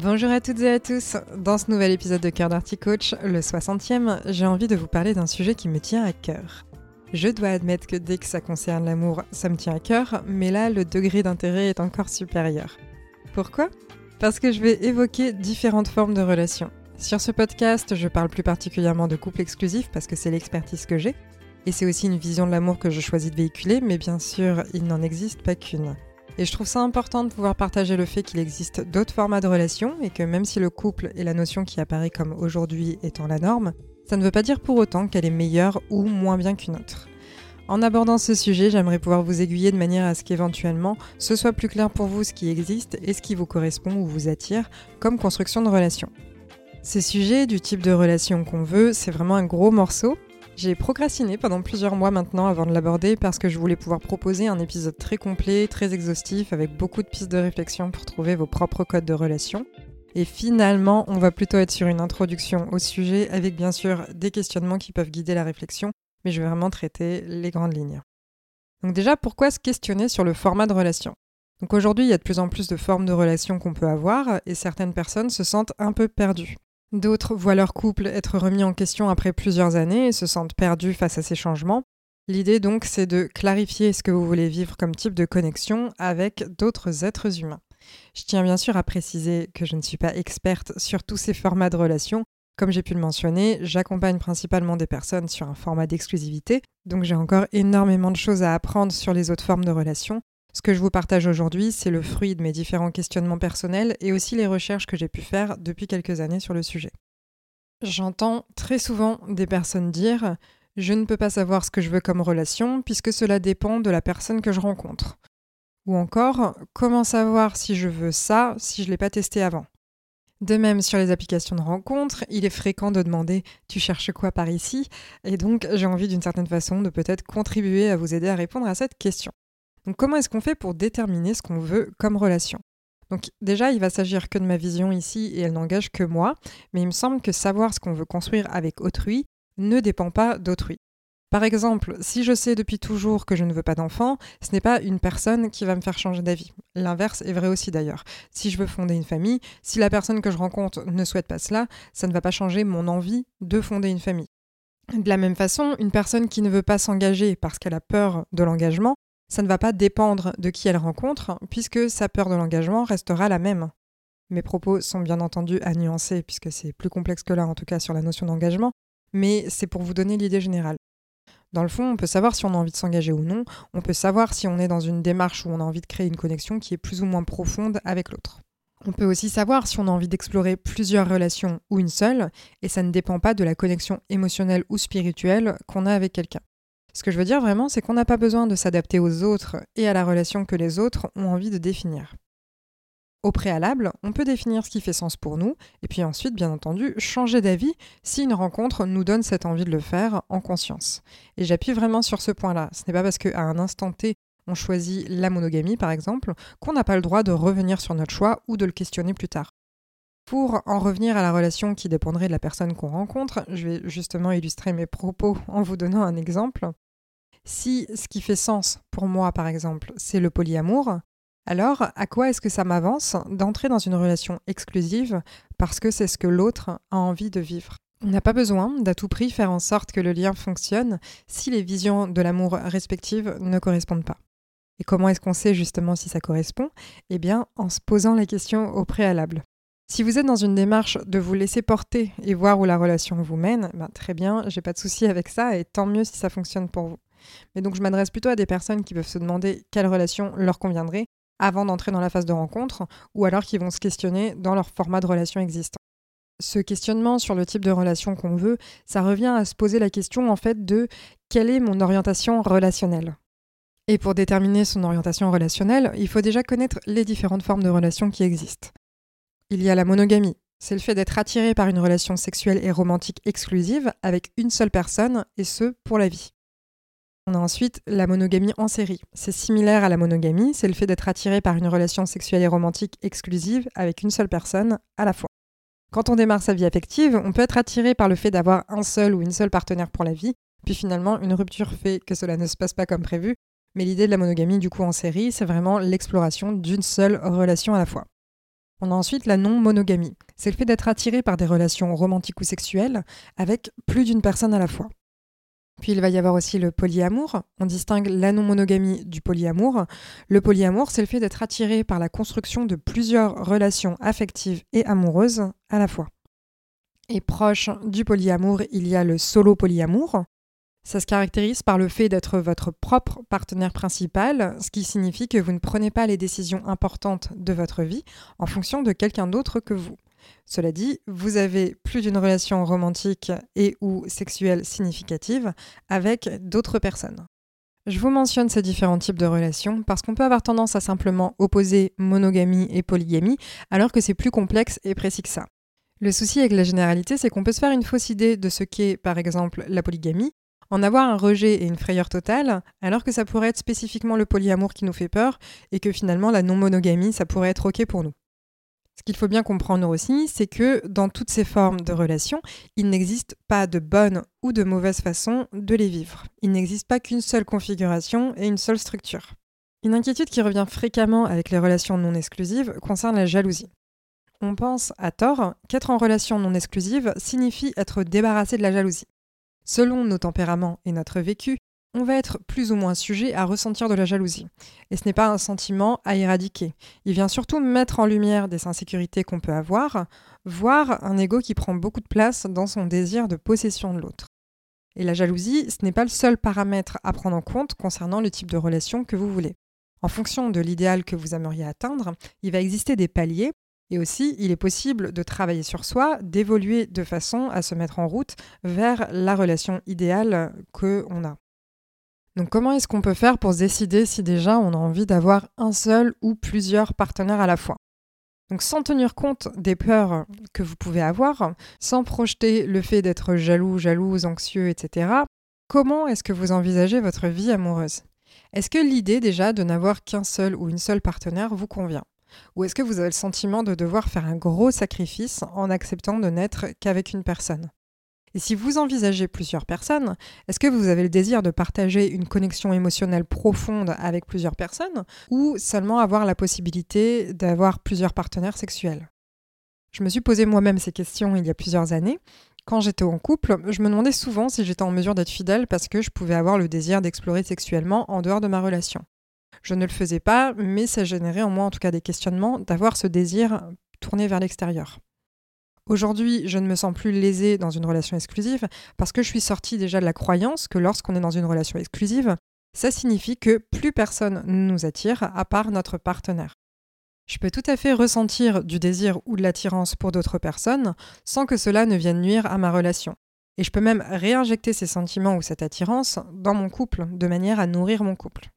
Bonjour à toutes et à tous. Dans ce nouvel épisode de Cœur d'Arty Coach, le 60e, j'ai envie de vous parler d'un sujet qui me tient à cœur. Je dois admettre que dès que ça concerne l'amour, ça me tient à cœur, mais là, le degré d'intérêt est encore supérieur. Pourquoi? Parce que je vais évoquer différentes formes de relations. Sur ce podcast, je parle plus particulièrement de couple exclusif parce que c'est l'expertise que j'ai, et c'est aussi une vision de l'amour que je choisis de véhiculer, mais bien sûr, il n'en existe pas qu'une. Et je trouve ça important de pouvoir partager le fait qu'il existe d'autres formats de relations et que même si le couple est la notion qui apparaît comme aujourd'hui étant la norme, ça ne veut pas dire pour autant qu'elle est meilleure ou moins bien qu'une autre. En abordant ce sujet, j'aimerais pouvoir vous aiguiller de manière à ce qu'éventuellement ce soit plus clair pour vous ce qui existe et ce qui vous correspond ou vous attire comme construction de relation. Ces sujets du type de relation qu'on veut, c'est vraiment un gros morceau j'ai procrastiné pendant plusieurs mois maintenant avant de l'aborder parce que je voulais pouvoir proposer un épisode très complet, très exhaustif, avec beaucoup de pistes de réflexion pour trouver vos propres codes de relation. Et finalement, on va plutôt être sur une introduction au sujet avec bien sûr des questionnements qui peuvent guider la réflexion, mais je vais vraiment traiter les grandes lignes. Donc déjà, pourquoi se questionner sur le format de relation? Donc aujourd'hui, il y a de plus en plus de formes de relations qu'on peut avoir et certaines personnes se sentent un peu perdues. D'autres voient leur couple être remis en question après plusieurs années et se sentent perdus face à ces changements. L'idée donc c'est de clarifier ce que vous voulez vivre comme type de connexion avec d'autres êtres humains. Je tiens bien sûr à préciser que je ne suis pas experte sur tous ces formats de relations. Comme j'ai pu le mentionner, j'accompagne principalement des personnes sur un format d'exclusivité, donc j'ai encore énormément de choses à apprendre sur les autres formes de relations, ce que je vous partage aujourd'hui, c'est le fruit de mes différents questionnements personnels et aussi les recherches que j'ai pu faire depuis quelques années sur le sujet. J'entends très souvent des personnes dire Je ne peux pas savoir ce que je veux comme relation puisque cela dépend de la personne que je rencontre. Ou encore Comment savoir si je veux ça si je ne l'ai pas testé avant? De même, sur les applications de rencontre, il est fréquent de demander Tu cherches quoi par ici? Et donc, j'ai envie d'une certaine façon de peut-être contribuer à vous aider à répondre à cette question. Donc comment est-ce qu'on fait pour déterminer ce qu'on veut comme relation? Donc déjà, il va s'agir que de ma vision ici et elle n'engage que moi, mais il me semble que savoir ce qu'on veut construire avec autrui ne dépend pas d'autrui. Par exemple, si je sais depuis toujours que je ne veux pas d'enfant, ce n'est pas une personne qui va me faire changer d'avis. L'inverse est vrai aussi d'ailleurs. Si je veux fonder une famille, si la personne que je rencontre ne souhaite pas cela, ça ne va pas changer mon envie de fonder une famille. De la même façon, une personne qui ne veut pas s'engager parce qu'elle a peur de l'engagement, ça ne va pas dépendre de qui elle rencontre, puisque sa peur de l'engagement restera la même. Mes propos sont bien entendu à nuancer, puisque c'est plus complexe que là, en tout cas sur la notion d'engagement, mais c'est pour vous donner l'idée générale. Dans le fond, on peut savoir si on a envie de s'engager ou non, on peut savoir si on est dans une démarche où on a envie de créer une connexion qui est plus ou moins profonde avec l'autre. On peut aussi savoir si on a envie d'explorer plusieurs relations ou une seule, et ça ne dépend pas de la connexion émotionnelle ou spirituelle qu'on a avec quelqu'un. Ce que je veux dire vraiment, c'est qu'on n'a pas besoin de s'adapter aux autres et à la relation que les autres ont envie de définir. Au préalable, on peut définir ce qui fait sens pour nous, et puis ensuite, bien entendu, changer d'avis si une rencontre nous donne cette envie de le faire en conscience. Et j'appuie vraiment sur ce point-là. Ce n'est pas parce qu'à un instant T, on choisit la monogamie, par exemple, qu'on n'a pas le droit de revenir sur notre choix ou de le questionner plus tard. Pour en revenir à la relation qui dépendrait de la personne qu'on rencontre, je vais justement illustrer mes propos en vous donnant un exemple. Si ce qui fait sens pour moi, par exemple, c'est le polyamour, alors à quoi est-ce que ça m'avance d'entrer dans une relation exclusive parce que c'est ce que l'autre a envie de vivre? On n'a pas besoin d'à tout prix faire en sorte que le lien fonctionne si les visions de l'amour respectives ne correspondent pas. Et comment est-ce qu'on sait justement si ça correspond? Eh bien, en se posant les questions au préalable. Si vous êtes dans une démarche de vous laisser porter et voir où la relation vous mène, ben très bien, j'ai pas de souci avec ça et tant mieux si ça fonctionne pour vous. Mais donc je m'adresse plutôt à des personnes qui peuvent se demander quelle relation leur conviendrait avant d'entrer dans la phase de rencontre, ou alors qui vont se questionner dans leur format de relation existant. Ce questionnement sur le type de relation qu'on veut, ça revient à se poser la question en fait de quelle est mon orientation relationnelle. Et pour déterminer son orientation relationnelle, il faut déjà connaître les différentes formes de relations qui existent. Il y a la monogamie, c'est le fait d'être attiré par une relation sexuelle et romantique exclusive avec une seule personne, et ce, pour la vie. On a ensuite la monogamie en série. C'est similaire à la monogamie, c'est le fait d'être attiré par une relation sexuelle et romantique exclusive avec une seule personne à la fois. Quand on démarre sa vie affective, on peut être attiré par le fait d'avoir un seul ou une seule partenaire pour la vie, puis finalement une rupture fait que cela ne se passe pas comme prévu, mais l'idée de la monogamie du coup en série, c'est vraiment l'exploration d'une seule relation à la fois. On a ensuite la non-monogamie. C'est le fait d'être attiré par des relations romantiques ou sexuelles avec plus d'une personne à la fois. Puis il va y avoir aussi le polyamour. On distingue la non-monogamie du polyamour. Le polyamour, c'est le fait d'être attiré par la construction de plusieurs relations affectives et amoureuses à la fois. Et proche du polyamour, il y a le solo polyamour. Ça se caractérise par le fait d'être votre propre partenaire principal, ce qui signifie que vous ne prenez pas les décisions importantes de votre vie en fonction de quelqu'un d'autre que vous. Cela dit, vous avez plus d'une relation romantique et ou sexuelle significative avec d'autres personnes. Je vous mentionne ces différents types de relations parce qu'on peut avoir tendance à simplement opposer monogamie et polygamie alors que c'est plus complexe et précis que ça. Le souci avec la généralité, c'est qu'on peut se faire une fausse idée de ce qu'est par exemple la polygamie, en avoir un rejet et une frayeur totale, alors que ça pourrait être spécifiquement le polyamour qui nous fait peur et que finalement la non-monogamie, ça pourrait être OK pour nous. Ce qu'il faut bien comprendre aussi, c'est que dans toutes ces formes de relations, il n'existe pas de bonne ou de mauvaise façon de les vivre. Il n'existe pas qu'une seule configuration et une seule structure. Une inquiétude qui revient fréquemment avec les relations non exclusives concerne la jalousie. On pense, à tort, qu'être en relation non exclusive signifie être débarrassé de la jalousie. Selon nos tempéraments et notre vécu, on va être plus ou moins sujet à ressentir de la jalousie. Et ce n'est pas un sentiment à éradiquer. Il vient surtout mettre en lumière des insécurités qu'on peut avoir, voire un ego qui prend beaucoup de place dans son désir de possession de l'autre. Et la jalousie, ce n'est pas le seul paramètre à prendre en compte concernant le type de relation que vous voulez. En fonction de l'idéal que vous aimeriez atteindre, il va exister des paliers et aussi, il est possible de travailler sur soi, d'évoluer de façon à se mettre en route vers la relation idéale que on a. Donc comment est-ce qu'on peut faire pour se décider si déjà on a envie d'avoir un seul ou plusieurs partenaires à la fois? Donc sans tenir compte des peurs que vous pouvez avoir, sans projeter le fait d'être jaloux, jalouse, anxieux, etc., comment est-ce que vous envisagez votre vie amoureuse? Est-ce que l'idée déjà de n'avoir qu'un seul ou une seule partenaire vous convient? Ou est-ce que vous avez le sentiment de devoir faire un gros sacrifice en acceptant de n'être qu'avec une personne? Et si vous envisagez plusieurs personnes, est-ce que vous avez le désir de partager une connexion émotionnelle profonde avec plusieurs personnes ou seulement avoir la possibilité d'avoir plusieurs partenaires sexuels? Je me suis posé moi-même ces questions il y a plusieurs années. Quand j'étais en couple, je me demandais souvent si j'étais en mesure d'être fidèle parce que je pouvais avoir le désir d'explorer sexuellement en dehors de ma relation. Je ne le faisais pas, mais ça générait en moi en tout cas des questionnements d'avoir ce désir tourné vers l'extérieur. Aujourd'hui, je ne me sens plus lésée dans une relation exclusive parce que je suis sortie déjà de la croyance que lorsqu'on est dans une relation exclusive, ça signifie que plus personne ne nous attire à part notre partenaire. Je peux tout à fait ressentir du désir ou de l'attirance pour d'autres personnes sans que cela ne vienne nuire à ma relation. Et je peux même réinjecter ces sentiments ou cette attirance dans mon couple de manière à nourrir mon couple.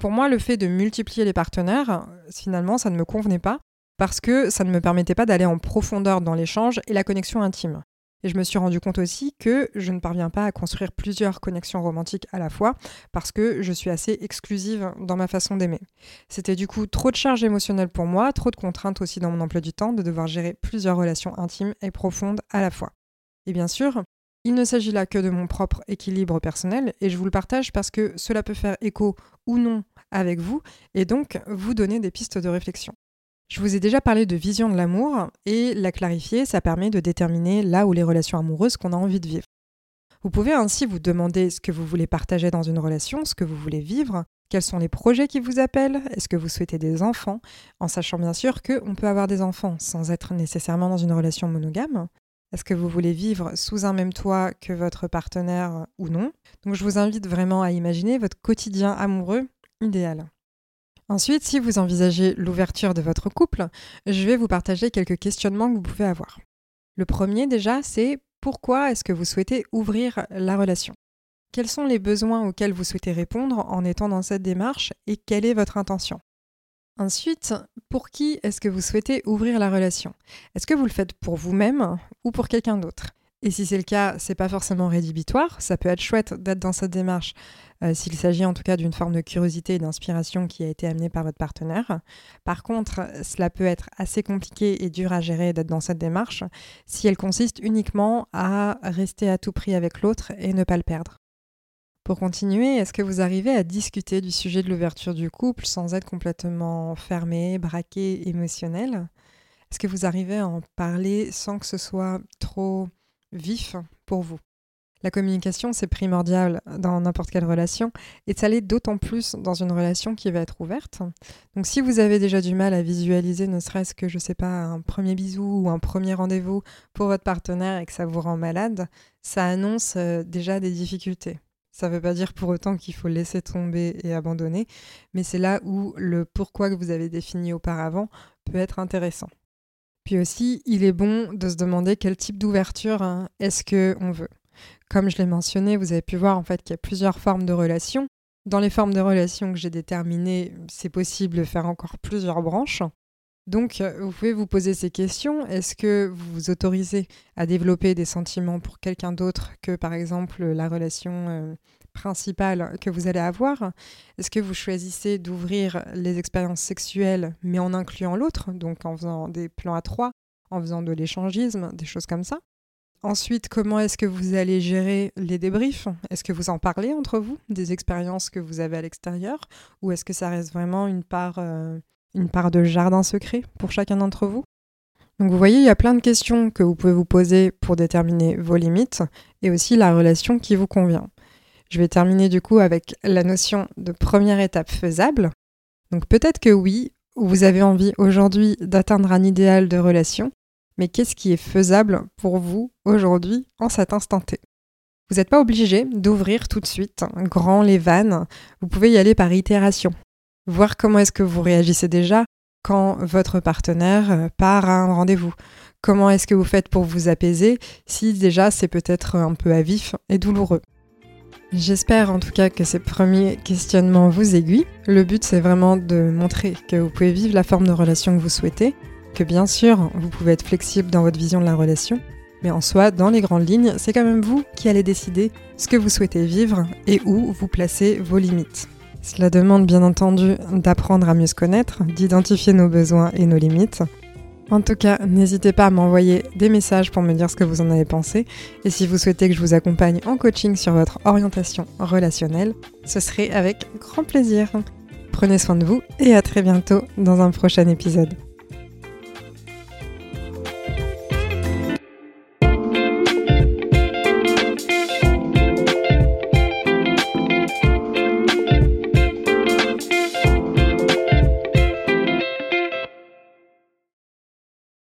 Pour moi, le fait de multiplier les partenaires, finalement, ça ne me convenait pas parce que ça ne me permettait pas d'aller en profondeur dans l'échange et la connexion intime. Et je me suis rendu compte aussi que je ne parviens pas à construire plusieurs connexions romantiques à la fois parce que je suis assez exclusive dans ma façon d'aimer. C'était du coup trop de charge émotionnelle pour moi, trop de contraintes aussi dans mon emploi du temps de devoir gérer plusieurs relations intimes et profondes à la fois. Et bien sûr, il ne s'agit là que de mon propre équilibre personnel et je vous le partage parce que cela peut faire écho ou non avec vous et donc vous donner des pistes de réflexion. Je vous ai déjà parlé de vision de l'amour et la clarifier, ça permet de déterminer là où les relations amoureuses qu'on a envie de vivre. Vous pouvez ainsi vous demander ce que vous voulez partager dans une relation, ce que vous voulez vivre, quels sont les projets qui vous appellent, est-ce que vous souhaitez des enfants, en sachant bien sûr qu'on peut avoir des enfants sans être nécessairement dans une relation monogame. Est-ce que vous voulez vivre sous un même toit que votre partenaire ou non? Donc je vous invite vraiment à imaginer votre quotidien amoureux idéal. Ensuite, si vous envisagez l'ouverture de votre couple, je vais vous partager quelques questionnements que vous pouvez avoir. Le premier déjà, c'est pourquoi est-ce que vous souhaitez ouvrir la relation? Quels sont les besoins auxquels vous souhaitez répondre en étant dans cette démarche et quelle est votre intention? Ensuite, pour qui est-ce que vous souhaitez ouvrir la relation? Est-ce que vous le faites pour vous-même ou pour quelqu'un d'autre? Et si c'est le cas, c'est pas forcément rédhibitoire. Ça peut être chouette d'être dans cette démarche euh, s'il s'agit en tout cas d'une forme de curiosité et d'inspiration qui a été amenée par votre partenaire. Par contre, cela peut être assez compliqué et dur à gérer d'être dans cette démarche si elle consiste uniquement à rester à tout prix avec l'autre et ne pas le perdre. Pour continuer, est-ce que vous arrivez à discuter du sujet de l'ouverture du couple sans être complètement fermé, braqué, émotionnel? Est-ce que vous arrivez à en parler sans que ce soit trop vif pour vous? La communication, c'est primordial dans n'importe quelle relation et ça l'est d'autant plus dans une relation qui va être ouverte. Donc si vous avez déjà du mal à visualiser ne serait-ce que, je sais pas, un premier bisou ou un premier rendez-vous pour votre partenaire et que ça vous rend malade, ça annonce euh, déjà des difficultés. Ça ne veut pas dire pour autant qu'il faut laisser tomber et abandonner, mais c'est là où le pourquoi que vous avez défini auparavant peut être intéressant. Puis aussi, il est bon de se demander quel type d'ouverture hein, est-ce qu'on veut. Comme je l'ai mentionné, vous avez pu voir en fait qu'il y a plusieurs formes de relations. Dans les formes de relations que j'ai déterminées, c'est possible de faire encore plusieurs branches. Donc, euh, vous pouvez vous poser ces questions. Est-ce que vous vous autorisez à développer des sentiments pour quelqu'un d'autre que, par exemple, la relation euh, principale que vous allez avoir? Est-ce que vous choisissez d'ouvrir les expériences sexuelles, mais en incluant l'autre, donc en faisant des plans à trois, en faisant de l'échangisme, des choses comme ça? Ensuite, comment est-ce que vous allez gérer les débriefs? Est-ce que vous en parlez entre vous des expériences que vous avez à l'extérieur? Ou est-ce que ça reste vraiment une part... Euh, une part de jardin secret pour chacun d'entre vous. Donc vous voyez, il y a plein de questions que vous pouvez vous poser pour déterminer vos limites et aussi la relation qui vous convient. Je vais terminer du coup avec la notion de première étape faisable. Donc peut-être que oui, vous avez envie aujourd'hui d'atteindre un idéal de relation, mais qu'est-ce qui est faisable pour vous aujourd'hui en cet instant T? Vous n'êtes pas obligé d'ouvrir tout de suite grand les vannes, vous pouvez y aller par itération voir comment est-ce que vous réagissez déjà quand votre partenaire euh, part à un rendez-vous. Comment est-ce que vous faites pour vous apaiser si déjà c'est peut-être un peu à vif et douloureux? J'espère en tout cas que ces premiers questionnements vous aiguillent. Le but c'est vraiment de montrer que vous pouvez vivre la forme de relation que vous souhaitez, que bien sûr vous pouvez être flexible dans votre vision de la relation, mais en soi, dans les grandes lignes, c'est quand même vous qui allez décider ce que vous souhaitez vivre et où vous placez vos limites. Cela demande bien entendu d'apprendre à mieux se connaître, d'identifier nos besoins et nos limites. En tout cas, n'hésitez pas à m'envoyer des messages pour me dire ce que vous en avez pensé. Et si vous souhaitez que je vous accompagne en coaching sur votre orientation relationnelle, ce serait avec grand plaisir. Prenez soin de vous et à très bientôt dans un prochain épisode.